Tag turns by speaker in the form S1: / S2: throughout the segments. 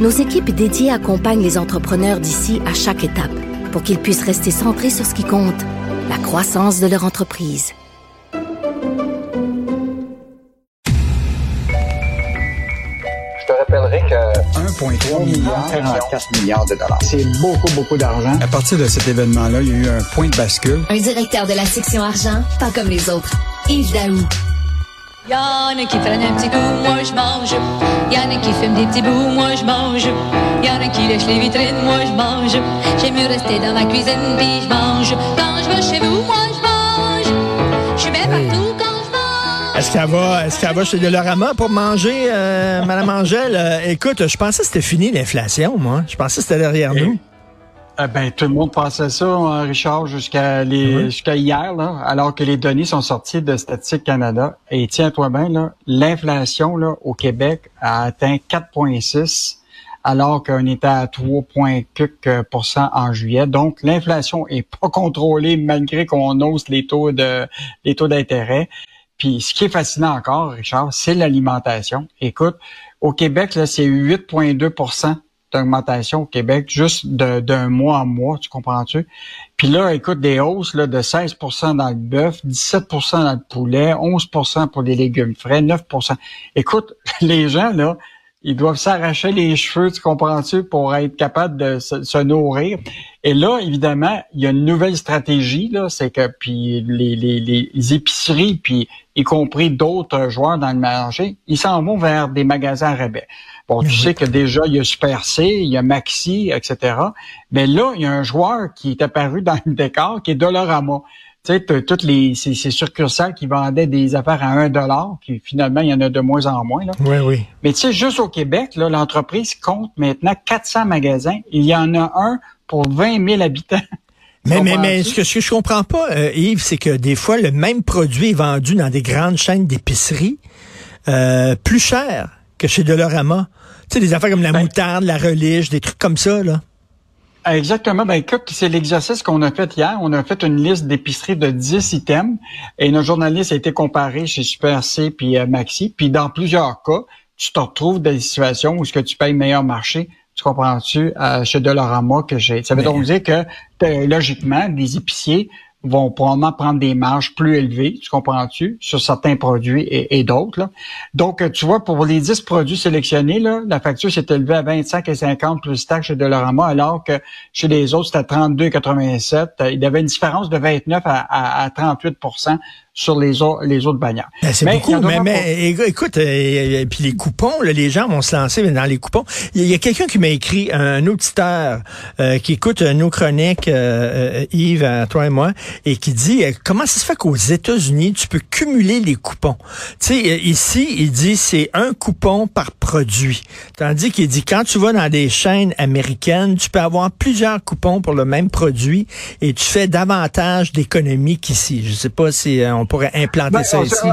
S1: nos équipes dédiées accompagnent les entrepreneurs d'ici à chaque étape pour qu'ils puissent rester centrés sur ce qui compte, la croissance de leur entreprise.
S2: Je te rappellerai que
S3: 1,3 milliard,
S2: 44 milliards de dollars.
S3: c'est beaucoup, beaucoup d'argent. À partir de cet événement-là, il y a eu un point de bascule.
S4: Un directeur de la section argent, pas comme les autres. Yves Daou.
S5: Y'en a qui prennent un petit coup, moi je mange. Y'en a qui fument des petits bouts, moi je mange. Y'en a qui lèchent les vitrines, moi je mange. J'aime mieux rester dans ma cuisine, puis je mange. Quand je vais chez vous, moi je mange. Je suis bien partout quand je mange.
S6: Est-ce qu'elle va, est-ce qu'elle va chez Dolorama pour manger, euh, Madame Angèle? Euh, écoute, je pensais que c'était fini l'inflation, moi. Je pensais que c'était derrière nous.
S3: Eh ben, tout le monde pensait ça, hein, Richard, jusqu'à les, jusqu'à hier, là, alors que les données sont sorties de Statistique Canada. Et tiens-toi bien, là, l'inflation là, au Québec a atteint 4,6 alors qu'on était à 3,4% en juillet. Donc, l'inflation est pas contrôlée malgré qu'on hausse les taux de les taux d'intérêt. Puis, ce qui est fascinant encore, Richard, c'est l'alimentation. Écoute, au Québec, là, c'est 8,2 d'augmentation au Québec juste d'un mois en mois, tu comprends-tu? Puis là, écoute, des hausses là, de 16% dans le bœuf, 17% dans le poulet, 11% pour les légumes frais, 9% Écoute, les gens, là, ils doivent s'arracher les cheveux, tu comprends-tu, pour être capables de se, se nourrir. Et là, évidemment, il y a une nouvelle stratégie, là, c'est que puis les, les, les épiceries, puis y compris d'autres joueurs dans le marché, ils s'en vont vers des magasins à rabais. Bon, tu sais que déjà, il y a Super C, il y a Maxi, etc. Mais là, il y a un joueur qui est apparu dans le décor, qui est Dollarama. Tu sais, toutes les ces, ces succursales qui vendaient des affaires à un dollar, qui finalement, il y en a de moins en moins. Là.
S6: Oui, oui.
S3: Mais tu sais, juste au Québec, là, l'entreprise compte maintenant 400 magasins. Il y en a un pour 20 000 habitants.
S6: Mais, mais, mais ce que, ce que je comprends pas, euh, Yves, c'est que des fois, le même produit est vendu dans des grandes chaînes d'épicerie euh, plus cher que chez Dolorama. Tu sais, des affaires comme la
S3: Ben-
S6: moutarde, la relige, des trucs comme ça, là.
S3: Exactement. Ben, écoute, c'est l'exercice qu'on a fait hier. On a fait une liste d'épiceries de 10 items et notre journaliste a été comparé chez Super C puis euh, Maxi. Puis dans plusieurs cas, tu te retrouves dans des situations où ce que tu payes meilleur marché, tu comprends-tu, euh, chez Dollarama que j'ai. Ça veut donc dire que euh, logiquement, les épiciers vont probablement prendre des marges plus élevées, tu comprends-tu, sur certains produits et, et d'autres. là. Donc, euh, tu vois, pour les 10 produits sélectionnés, là, la facture s'est élevée à 25 et 50 plus taxes chez Dollarama, alors que chez les autres, c'était 32,87. Euh, Il y avait une différence de 29 à, à- à 38% sur les, autres les autres bannières.
S6: Ben, c'est beaucoup, mais, mais éc- écoute, euh, euh, puis les coupons, là, les gens vont se lancer dans les coupons. Il y a, quelqu'un qui m'a écrit, un auditeur euh, qui écoute nos chroniques, euh, Yves, à toi et moi, et qui dit euh, comment ça se fait qu'aux États-Unis, tu peux cumuler les coupons? Tu sais, euh, ici, il dit c'est un coupon par produit. Tandis qu'il dit quand tu vas dans des chaînes américaines, tu peux avoir plusieurs coupons pour le même produit et tu fais davantage d'économies qu'ici. Je sais pas si euh, on pourrait implanter
S3: Ben,
S6: ça ici.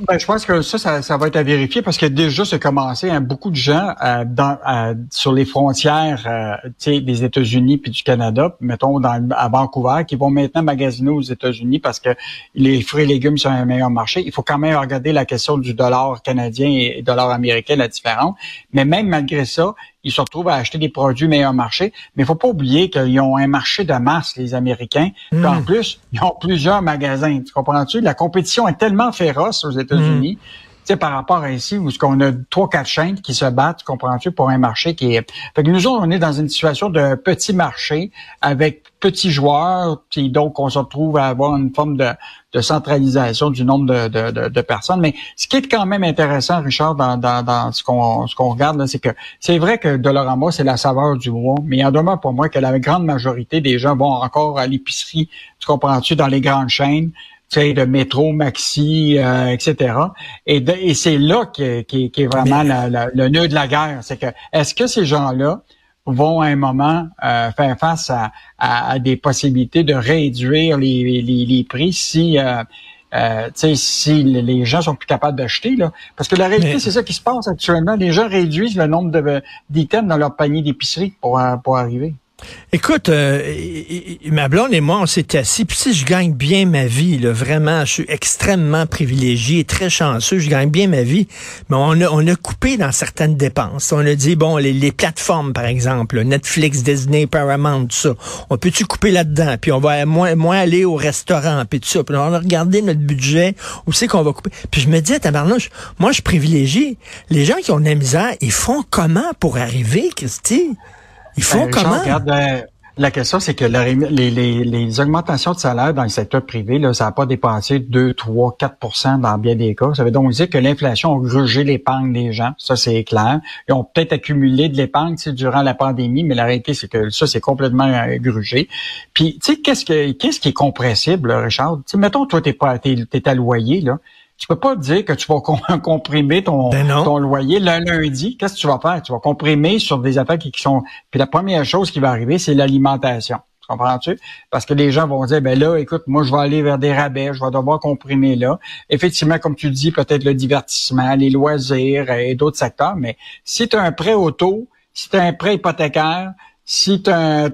S3: Ben, je pense que ça, ça, va être à vérifier parce que déjà, c'est commencé. hein, beaucoup de gens euh, sur les frontières euh, des États-Unis puis du Canada, mettons à Vancouver, qui vont maintenant magasiner aux États-Unis parce que les fruits et légumes sont un meilleur marché. Il faut quand même regarder la question du dollar canadien et dollar américain, la différence. Mais même malgré ça, ils se retrouvent à acheter des produits meilleur marché. Mais il faut pas oublier qu'ils ont un marché de masse, les Américains. En plus, ils ont plusieurs magasins. Tu comprends-tu? La compétition est tellement féroce aux États-Unis. Tu sais, par rapport à ici, où ce qu'on a trois, quatre chaînes qui se battent, tu comprends-tu, pour un marché qui est... Fait que nous autres, on est dans une situation de petit marché avec petits joueurs, puis donc on se retrouve à avoir une forme de, de centralisation du nombre de, de, de, de personnes. Mais ce qui est quand même intéressant, Richard, dans, dans, dans ce qu'on ce qu'on regarde, c'est que c'est vrai que Dollarama, c'est la saveur du mois, mais il en demeure pour moi que la grande majorité des gens vont encore à l'épicerie, tu comprends-tu, dans les grandes chaînes tu sais, de métro, maxi, euh, etc. Et, c'est là qui est, vraiment la- la- le nœud de la guerre. C'est que est-ce que ces gens-là vont à un moment euh, faire face à, des possibilités de réduire les, les, prix si euh, euh, si les gens sont plus capables d'acheter. Là. Parce que la réalité, c'est ça qui se passe actuellement. Les gens réduisent le nombre d'items dans leur panier d'épicerie pour, pour arriver.
S6: Écoute, euh, ma blonde et moi, on s'est assis. Puis si je gagne bien ma vie, là, vraiment, je suis extrêmement privilégié, très chanceux, je gagne bien ma vie. Mais on a, on a coupé dans certaines dépenses. On a dit, bon, les, plateformes, par exemple, Netflix, Disney, Paramount, tout ça, on peut-tu couper là-dedans? Puis on va moins, moins aller au restaurant, puis tout ça. Puis on a regardé notre budget, où c'est qu'on va couper? Puis je me disais, tabarnouche, moi, je privilégie. Les gens qui ont de la misère, ils font comment pour arriver, Christy? Ils font ben, comment?
S3: Euh, la question, c'est que les, les, augmentations de salaire dans le secteur privé, là, ça n'a pas dépassé 2, 3, 4% dans bien des cas. Ça veut donc dire que l'inflation a grugé l'épargne des gens. Ça, c'est clair. Ils ont peut-être accumulé de l'épargne durant la pandémie, mais la réalité, c'est que ça, c'est complètement euh, grugé. Puis, tu sais, qu'est-ce, que, qu'est-ce qui est compressible, Richard? sais, mettons, toi, t'es pas t'es, t'es à loyer, là tu peux pas dire que tu vas comprimer ton, ben ton loyer le lundi. Qu'est-ce que tu vas faire? Tu vas comprimer sur des affaires qui, sont... Puis la première chose qui va arriver, c'est l'alimentation. Tu comprends-tu? Parce que les gens vont dire, ben là, écoute, moi, je vais aller vers des rabais, je vais devoir comprimer là. Effectivement, comme tu dis, peut-être le divertissement, les loisirs et d'autres secteurs, mais si tu as un prêt auto, si tu as un prêt hypothécaire, si tu as,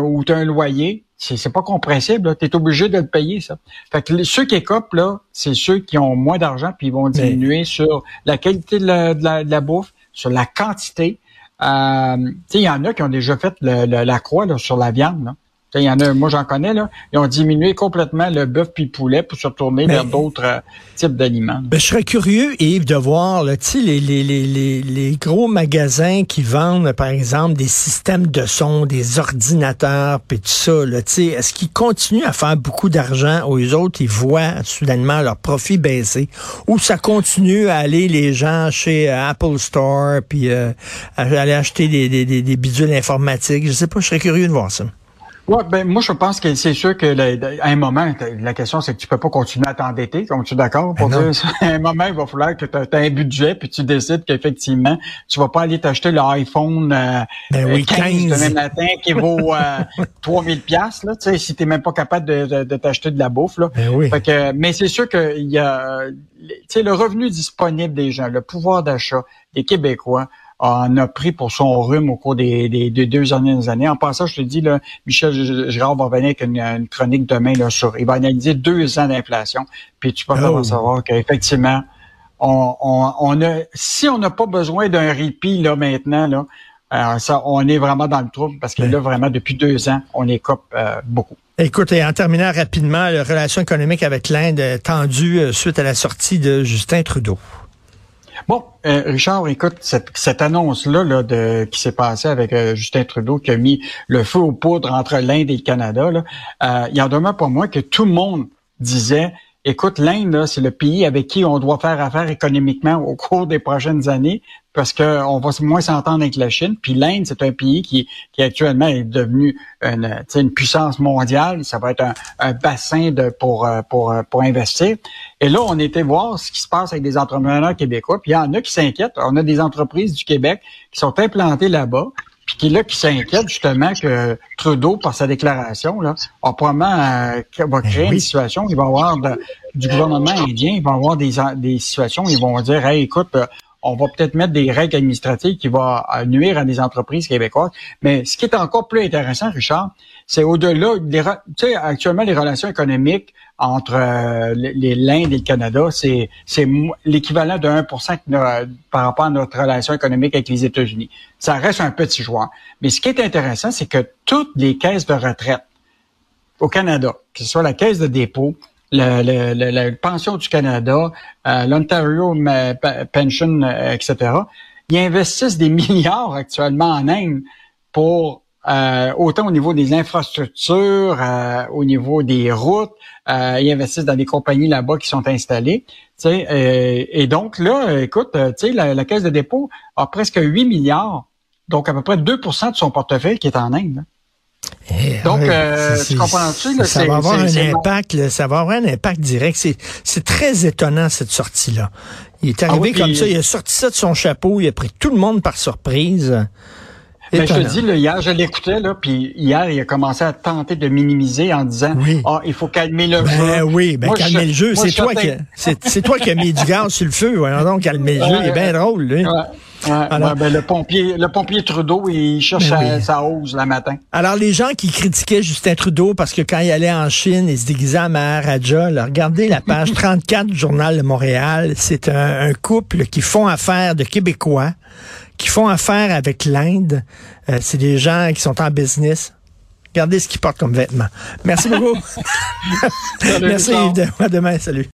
S3: ou as un loyer, c'est pas compressible. Tu es obligé de le payer, ça. Fait que ceux qui écopent, là, c'est ceux qui ont moins d'argent, puis ils vont diminuer sur la qualité de la, de la, bouffe, sur la quantité. Euh, il y en a qui ont déjà fait la croix là, sur la viande. Là. Il y en a, moi j'en connais, là, ils ont diminué complètement le bœuf puis le poulet pour se retourner vers d'autres euh, types d'aliments.
S6: Ben, je serais curieux, Yves, de voir là, les, les, les, les, gros magasins qui vendent, par exemple, des systèmes de son, des ordinateurs, puis tout ça. Est-ce qu'ils continuent à faire beaucoup d'argent les autres, ils voient soudainement leur profit baisser? Ou ça continue à aller les gens chez euh, Apple Store, puis euh, aller acheter des, des, des, des bidules informatiques? Je sais pas, je serais curieux de voir ça.
S3: Ouais, ben moi je pense que c'est sûr que à un moment, la question c'est que tu peux pas continuer à t'endetter, comme tu es d'accord pour ben dire ça? À un moment, il va falloir que tu aies un budget puis tu décides qu'effectivement, tu vas pas aller t'acheter l'iPhone euh, ben 15, euh, demain matin qui vaut euh, 3000 pièces là, tu sais si tu même pas capable de, de, t'acheter de la bouffe là.
S6: Ben oui.
S3: fait que, mais c'est sûr qu'il y a tu sais le revenu disponible des gens, le pouvoir d'achat des Québécois en a pris pour son rhume au cours des, des, deux dernières années. En passant, je te dis, là, Michel Girard va revenir avec une, chronique demain là, sur. Il va analyser deux ans d'inflation. Puis tu peux oh. savoir qu'effectivement, on, on, on, a, si on n'a pas besoin d'un répit là maintenant, là, euh, ça, on est vraiment dans le trouble parce que là, vraiment, depuis deux ans, on écope euh, beaucoup.
S6: Écoute, et en terminant rapidement, la relation économique avec l'Inde tendue euh, suite à la sortie de Justin Trudeau.
S3: Bon, euh, Richard, écoute, cette, annonce-là là, de, qui s'est passée avec euh, Justin Trudeau, qui a mis le feu aux poudres entre l'Inde et le Canada, là, euh, il y en demeure pour moi que tout le monde disait Écoute, l'Inde, c'est le pays avec qui on doit faire affaire économiquement au cours des prochaines années parce qu'on va moins s'entendre avec la Chine. Puis l'Inde, c'est un pays qui, qui actuellement est devenu une, une puissance mondiale. Ça va être un, bassin pour, pour, pour investir. Et là, on était voir ce qui se passe avec des entrepreneurs québécois. Puis il y en a qui s'inquiètent. On a des entreprises du Québec qui sont implantées là-bas puis qui là qui s'inquiète justement que Trudeau, par sa déclaration, là, a probablement euh, va ben créer une situation. Il va y avoir du gouvernement indien, il va y avoir des, des situations où ils vont dire Hey, écoute, euh, on va peut-être mettre des règles administratives qui vont euh, nuire à des entreprises québécoises. Mais ce qui est encore plus intéressant, Richard, c'est au-delà. Tu sais, actuellement, les relations économiques entre euh, l'Inde et le Canada, c'est l'équivalent de 1% par rapport à notre relation économique avec les États-Unis. Ça reste un petit joueur. Mais ce qui est intéressant, c'est que toutes les caisses de retraite au Canada, que ce soit la caisse de dépôt, la pension du Canada, euh, l'Ontario Pension, euh, etc., ils investissent des milliards actuellement en Inde pour euh, autant au niveau des infrastructures, euh, au niveau des routes, euh, ils investissent dans des compagnies là-bas qui sont installées. et donc là, écoute, la, la Caisse de dépôt a presque 8 milliards, donc à peu près 2% de son portefeuille qui est en Inde. Eh, donc, tu comprends-tu?
S6: Ça va avoir un impact, ça va avoir un impact direct. C'est très étonnant, cette sortie-là. Il est ah arrivé comme ça, il a sorti ça de son chapeau, il a pris tout le monde par surprise.
S3: Mais je te dis, là, hier, je l'écoutais, là, puis hier, il a commencé à tenter de minimiser en disant Ah, il faut calmer le
S6: ben,
S3: jeu.
S6: Oui, ben calmer le jeu. C'est toi, qui, c'est, toi qui as mis du gaz sur le feu. Voyons donc, calmer le jeu. Il est bien drôle, lui.
S3: Alors, ben, le pompier, le pompier Trudeau, il cherche ben sa, hausse le matin.
S6: Alors, les gens qui critiquaient Justin Trudeau parce que quand il allait en Chine, il se déguisait à Maharaja, là, regardez la page 34 du Journal de Montréal. C'est un, couple qui font affaire de Québécois, qui font affaire avec l'Inde. Euh, c'est des gens qui sont en business. Regardez ce qu'ils portent comme vêtements. Merci beaucoup. Merci Yves. À demain. Salut.